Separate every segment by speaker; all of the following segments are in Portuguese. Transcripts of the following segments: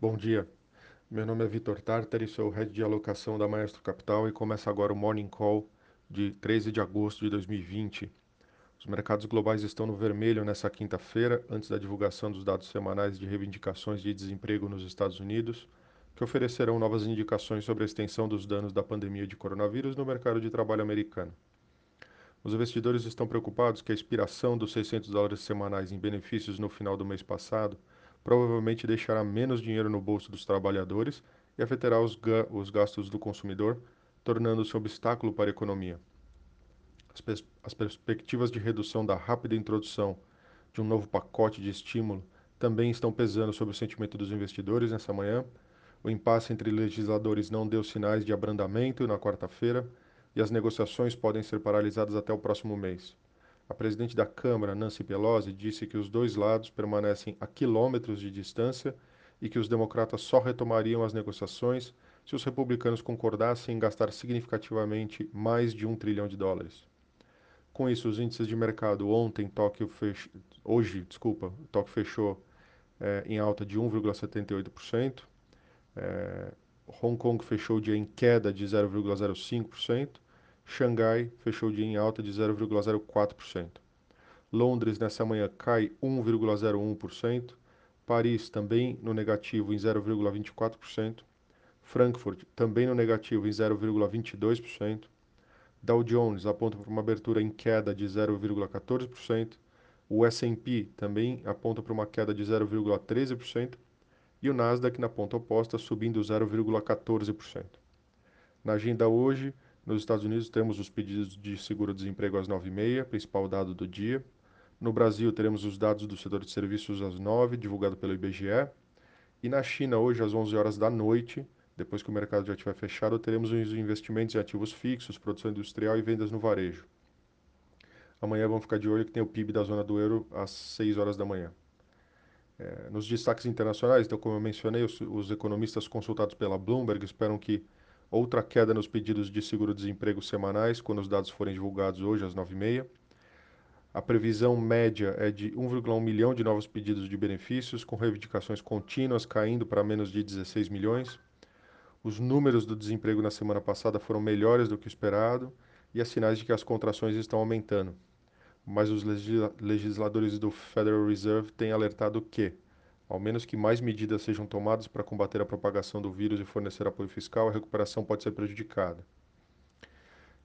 Speaker 1: Bom dia, meu nome é Vitor Tartari, sou o Head de Alocação da Maestro Capital e começa agora o Morning Call de 13 de agosto de 2020. Os mercados globais estão no vermelho nessa quinta-feira, antes da divulgação dos dados semanais de reivindicações de desemprego nos Estados Unidos, que oferecerão novas indicações sobre a extensão dos danos da pandemia de coronavírus no mercado de trabalho americano. Os investidores estão preocupados que a expiração dos 600 dólares semanais em benefícios no final do mês passado provavelmente deixará menos dinheiro no bolso dos trabalhadores e afetará os, ga os gastos do consumidor, tornando-se um obstáculo para a economia. As, pers as perspectivas de redução da rápida introdução de um novo pacote de estímulo também estão pesando sobre o sentimento dos investidores nessa manhã. O impasse entre legisladores não deu sinais de abrandamento na quarta-feira e as negociações podem ser paralisadas até o próximo mês. A presidente da Câmara, Nancy Pelosi, disse que os dois lados permanecem a quilômetros de distância e que os democratas só retomariam as negociações se os republicanos concordassem em gastar significativamente mais de um trilhão de dólares. Com isso, os índices de mercado ontem, Tóquio fech... hoje, desculpa, Tóquio fechou é, em alta de 1,78%, é, Hong Kong fechou o dia em queda de 0,05%, Xangai fechou o dia em alta de 0,04%. Londres nessa manhã cai 1,01%. Paris também no negativo em 0,24%. Frankfurt também no negativo em 0,22%. Dow Jones aponta para uma abertura em queda de 0,14%. O S&P também aponta para uma queda de 0,13% e o Nasdaq na ponta oposta subindo 0,14%. Na agenda hoje, nos Estados Unidos, temos os pedidos de seguro-desemprego às 9h30, principal dado do dia. No Brasil, teremos os dados do setor de serviços às 9 divulgado pelo IBGE. E na China, hoje, às 11 horas da noite, depois que o mercado já estiver fechado, teremos os investimentos em ativos fixos, produção industrial e vendas no varejo. Amanhã vamos ficar de olho que tem o PIB da zona do euro às 6 horas da manhã. É, nos destaques internacionais, então, como eu mencionei, os, os economistas consultados pela Bloomberg esperam que outra queda nos pedidos de seguro-desemprego semanais, quando os dados forem divulgados hoje às 9h30. A previsão média é de 1,1 milhão de novos pedidos de benefícios, com reivindicações contínuas caindo para menos de 16 milhões. Os números do desemprego na semana passada foram melhores do que o esperado e há sinais de que as contrações estão aumentando. Mas os legisladores do Federal Reserve têm alertado que ao menos que mais medidas sejam tomadas para combater a propagação do vírus e fornecer apoio fiscal, a recuperação pode ser prejudicada.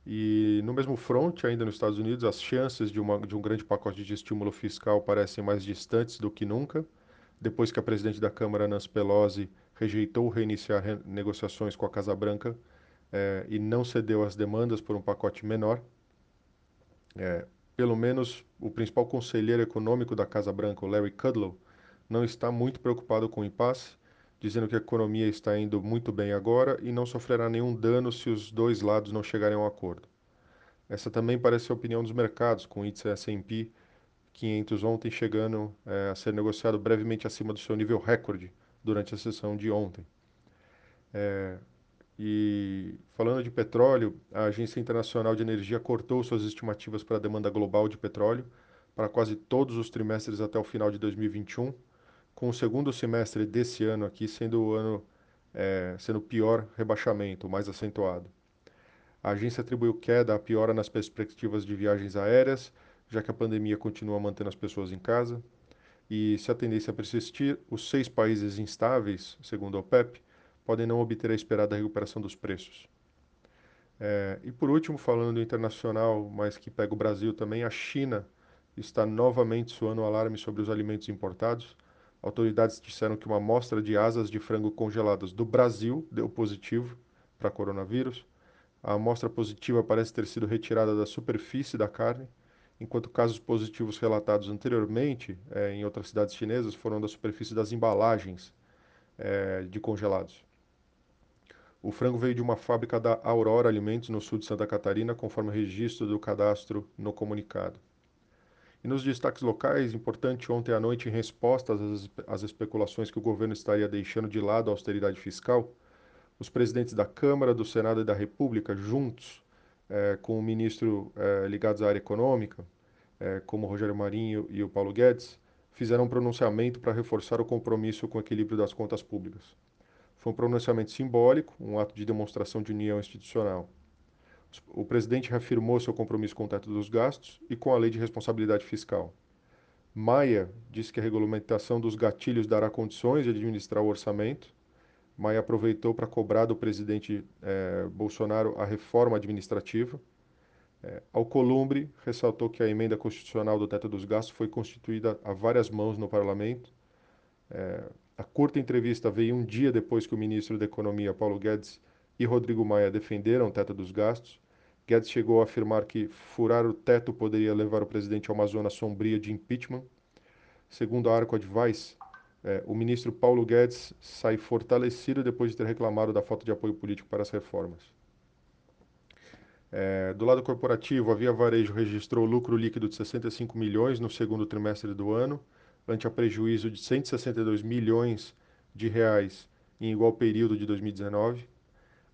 Speaker 1: E no mesmo front, ainda nos Estados Unidos, as chances de, uma, de um grande pacote de estímulo fiscal parecem mais distantes do que nunca, depois que a presidente da Câmara, Nancy Pelosi, rejeitou reiniciar re negociações com a Casa Branca é, e não cedeu às demandas por um pacote menor. É, pelo menos o principal conselheiro econômico da Casa Branca, Larry Kudlow, não está muito preocupado com o impasse, dizendo que a economia está indo muito bem agora e não sofrerá nenhum dano se os dois lados não chegarem a um acordo. Essa também parece a opinião dos mercados, com o índice S&P 500 ontem chegando é, a ser negociado brevemente acima do seu nível recorde durante a sessão de ontem. É, e falando de petróleo, a Agência Internacional de Energia cortou suas estimativas para a demanda global de petróleo para quase todos os trimestres até o final de 2021 com o segundo semestre desse ano aqui sendo o ano é, sendo o pior rebaixamento, mais acentuado. A agência atribuiu queda à piora nas perspectivas de viagens aéreas, já que a pandemia continua mantendo as pessoas em casa. E se a tendência persistir, os seis países instáveis, segundo a OPEP, podem não obter a esperada recuperação dos preços. É, e por último, falando do internacional, mas que pega o Brasil também, a China está novamente soando alarme sobre os alimentos importados Autoridades disseram que uma amostra de asas de frango congeladas do Brasil deu positivo para coronavírus. A amostra positiva parece ter sido retirada da superfície da carne, enquanto casos positivos relatados anteriormente é, em outras cidades chinesas foram da superfície das embalagens é, de congelados. O frango veio de uma fábrica da Aurora Alimentos, no sul de Santa Catarina, conforme registro do cadastro no comunicado. E nos destaques locais, importante ontem à noite, em resposta às, às especulações que o governo estaria deixando de lado a austeridade fiscal, os presidentes da Câmara, do Senado e da República, juntos é, com o ministro é, ligados à área econômica, é, como Rogério Marinho e o Paulo Guedes, fizeram um pronunciamento para reforçar o compromisso com o equilíbrio das contas públicas. Foi um pronunciamento simbólico, um ato de demonstração de união institucional. O presidente reafirmou seu compromisso com o teto dos gastos e com a lei de responsabilidade fiscal. Maia disse que a regulamentação dos gatilhos dará condições de administrar o orçamento. Maia aproveitou para cobrar do presidente eh, Bolsonaro a reforma administrativa. Eh, Alcolumbre ressaltou que a emenda constitucional do teto dos gastos foi constituída a várias mãos no parlamento. Eh, a curta entrevista veio um dia depois que o ministro da Economia, Paulo Guedes, e Rodrigo Maia defenderam o teto dos gastos. Guedes chegou a afirmar que furar o teto poderia levar o presidente a uma zona sombria de impeachment. Segundo a Arco Advice, é, o ministro Paulo Guedes sai fortalecido depois de ter reclamado da falta de apoio político para as reformas. É, do lado corporativo, a Via Varejo registrou lucro líquido de 65 milhões no segundo trimestre do ano, ante a prejuízo de 162 milhões de reais em igual período de 2019.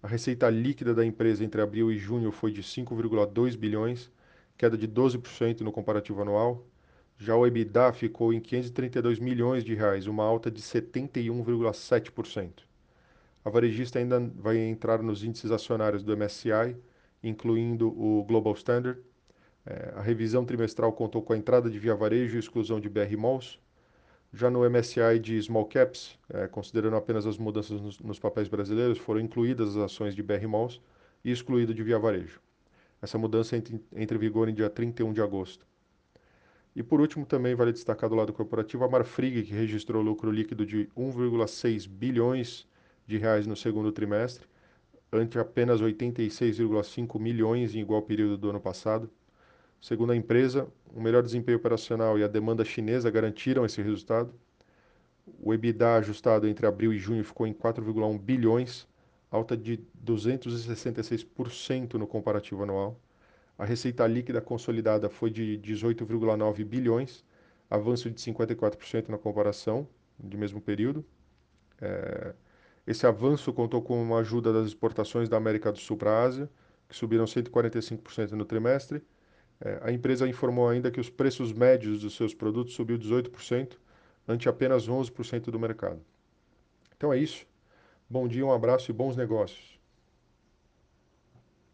Speaker 1: A receita líquida da empresa entre abril e junho foi de 5,2 bilhões, queda de 12% no comparativo anual. Já o EBITDA ficou em 532 milhões de reais, uma alta de 71,7%. A varejista ainda vai entrar nos índices acionários do MSCI, incluindo o Global Standard. É, a revisão trimestral contou com a entrada de Via Varejo e exclusão de BR Malls. Já no MSCI de Small Caps, é, considerando apenas as mudanças nos, nos, papéis brasileiros, foram incluídas as ações de BR Malls e excluído de Via Varejo. Essa mudança entra em vigor em dia 31 de agosto. E por último, também vale destacar do lado corporativo a Marfrig, que registrou lucro líquido de 1,6 bilhões de reais no segundo trimestre, ante apenas 86,5 milhões em igual período do ano passado. Segundo a empresa, o melhor desempenho operacional e a demanda chinesa garantiram esse resultado. O EBITDA ajustado entre abril e junho ficou em 4,1 bilhões, alta de 266% no comparativo anual. A receita líquida consolidada foi de 18,9 bilhões, avanço de 54% na comparação de mesmo período. É, esse avanço contou com uma ajuda das exportações da América do Sul para a Ásia, que subiram 145% no trimestre, é, a empresa informou ainda que os preços médios dos seus produtos subiu 18%, ante apenas 11% do mercado. Então é isso. Bom dia, um abraço e bons negócios.